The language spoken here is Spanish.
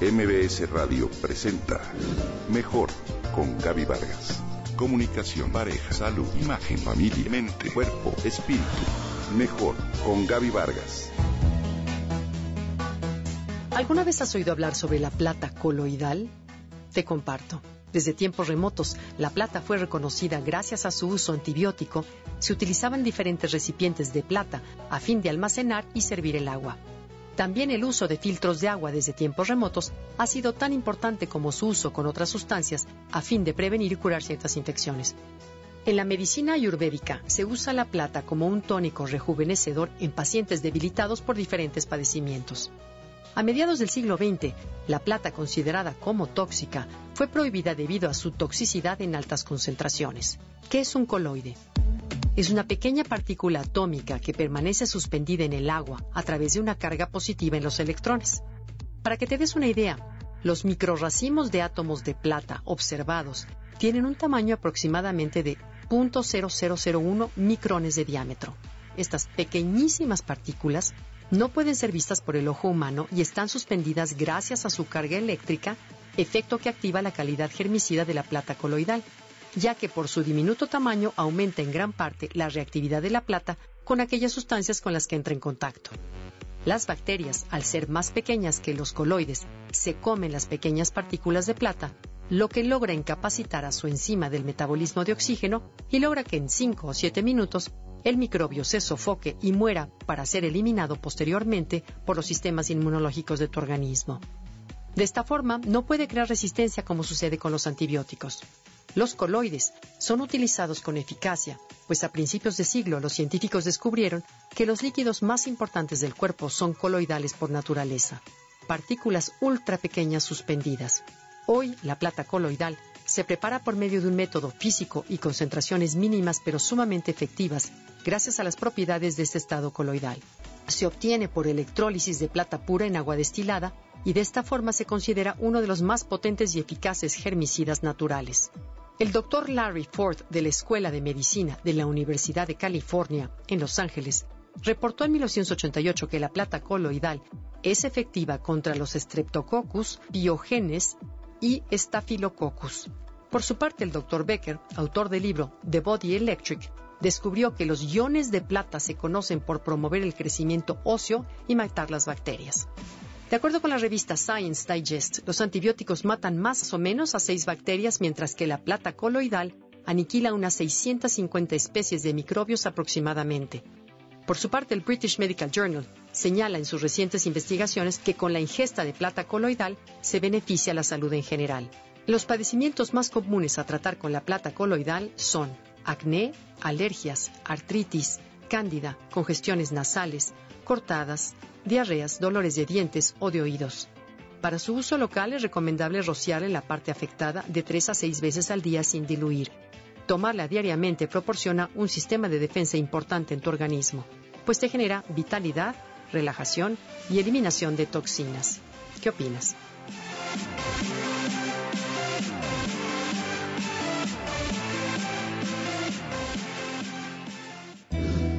MBS Radio presenta Mejor con Gaby Vargas. Comunicación, pareja, salud, imagen, familia, mente, cuerpo, espíritu. Mejor con Gaby Vargas. ¿Alguna vez has oído hablar sobre la plata coloidal? Te comparto. Desde tiempos remotos, la plata fue reconocida gracias a su uso antibiótico. Se utilizaban diferentes recipientes de plata a fin de almacenar y servir el agua. También el uso de filtros de agua desde tiempos remotos ha sido tan importante como su uso con otras sustancias a fin de prevenir y curar ciertas infecciones. En la medicina ayurvédica se usa la plata como un tónico rejuvenecedor en pacientes debilitados por diferentes padecimientos. A mediados del siglo XX, la plata considerada como tóxica fue prohibida debido a su toxicidad en altas concentraciones. ¿Qué es un coloide? Es una pequeña partícula atómica que permanece suspendida en el agua a través de una carga positiva en los electrones. Para que te des una idea, los microrracimos de átomos de plata observados tienen un tamaño aproximadamente de 0.0001 micrones de diámetro. Estas pequeñísimas partículas no pueden ser vistas por el ojo humano y están suspendidas gracias a su carga eléctrica, efecto que activa la calidad germicida de la plata coloidal, ya que por su diminuto tamaño aumenta en gran parte la reactividad de la plata con aquellas sustancias con las que entra en contacto. Las bacterias, al ser más pequeñas que los coloides, se comen las pequeñas partículas de plata, lo que logra incapacitar a su enzima del metabolismo de oxígeno y logra que en 5 o 7 minutos el microbio se sofoque y muera para ser eliminado posteriormente por los sistemas inmunológicos de tu organismo. De esta forma, no puede crear resistencia como sucede con los antibióticos. Los coloides son utilizados con eficacia, pues a principios de siglo los científicos descubrieron que los líquidos más importantes del cuerpo son coloidales por naturaleza, partículas ultra pequeñas suspendidas. Hoy la plata coloidal se prepara por medio de un método físico y concentraciones mínimas pero sumamente efectivas gracias a las propiedades de este estado coloidal. Se obtiene por electrólisis de plata pura en agua destilada y de esta forma se considera uno de los más potentes y eficaces germicidas naturales. El doctor Larry Ford de la Escuela de Medicina de la Universidad de California, en Los Ángeles, reportó en 1988 que la plata coloidal es efectiva contra los Streptococcus, Biogenes y Staphylococcus. Por su parte, el doctor Becker, autor del libro The Body Electric, descubrió que los iones de plata se conocen por promover el crecimiento óseo y matar las bacterias. De acuerdo con la revista Science Digest, los antibióticos matan más o menos a seis bacterias, mientras que la plata coloidal aniquila unas 650 especies de microbios aproximadamente. Por su parte, el British Medical Journal señala en sus recientes investigaciones que con la ingesta de plata coloidal se beneficia la salud en general. Los padecimientos más comunes a tratar con la plata coloidal son acné, alergias, artritis, cándida, congestiones nasales, cortadas, diarreas, dolores de dientes o de oídos. Para su uso local es recomendable rociar en la parte afectada de 3 a 6 veces al día sin diluir. Tomarla diariamente proporciona un sistema de defensa importante en tu organismo, pues te genera vitalidad, relajación y eliminación de toxinas. ¿Qué opinas?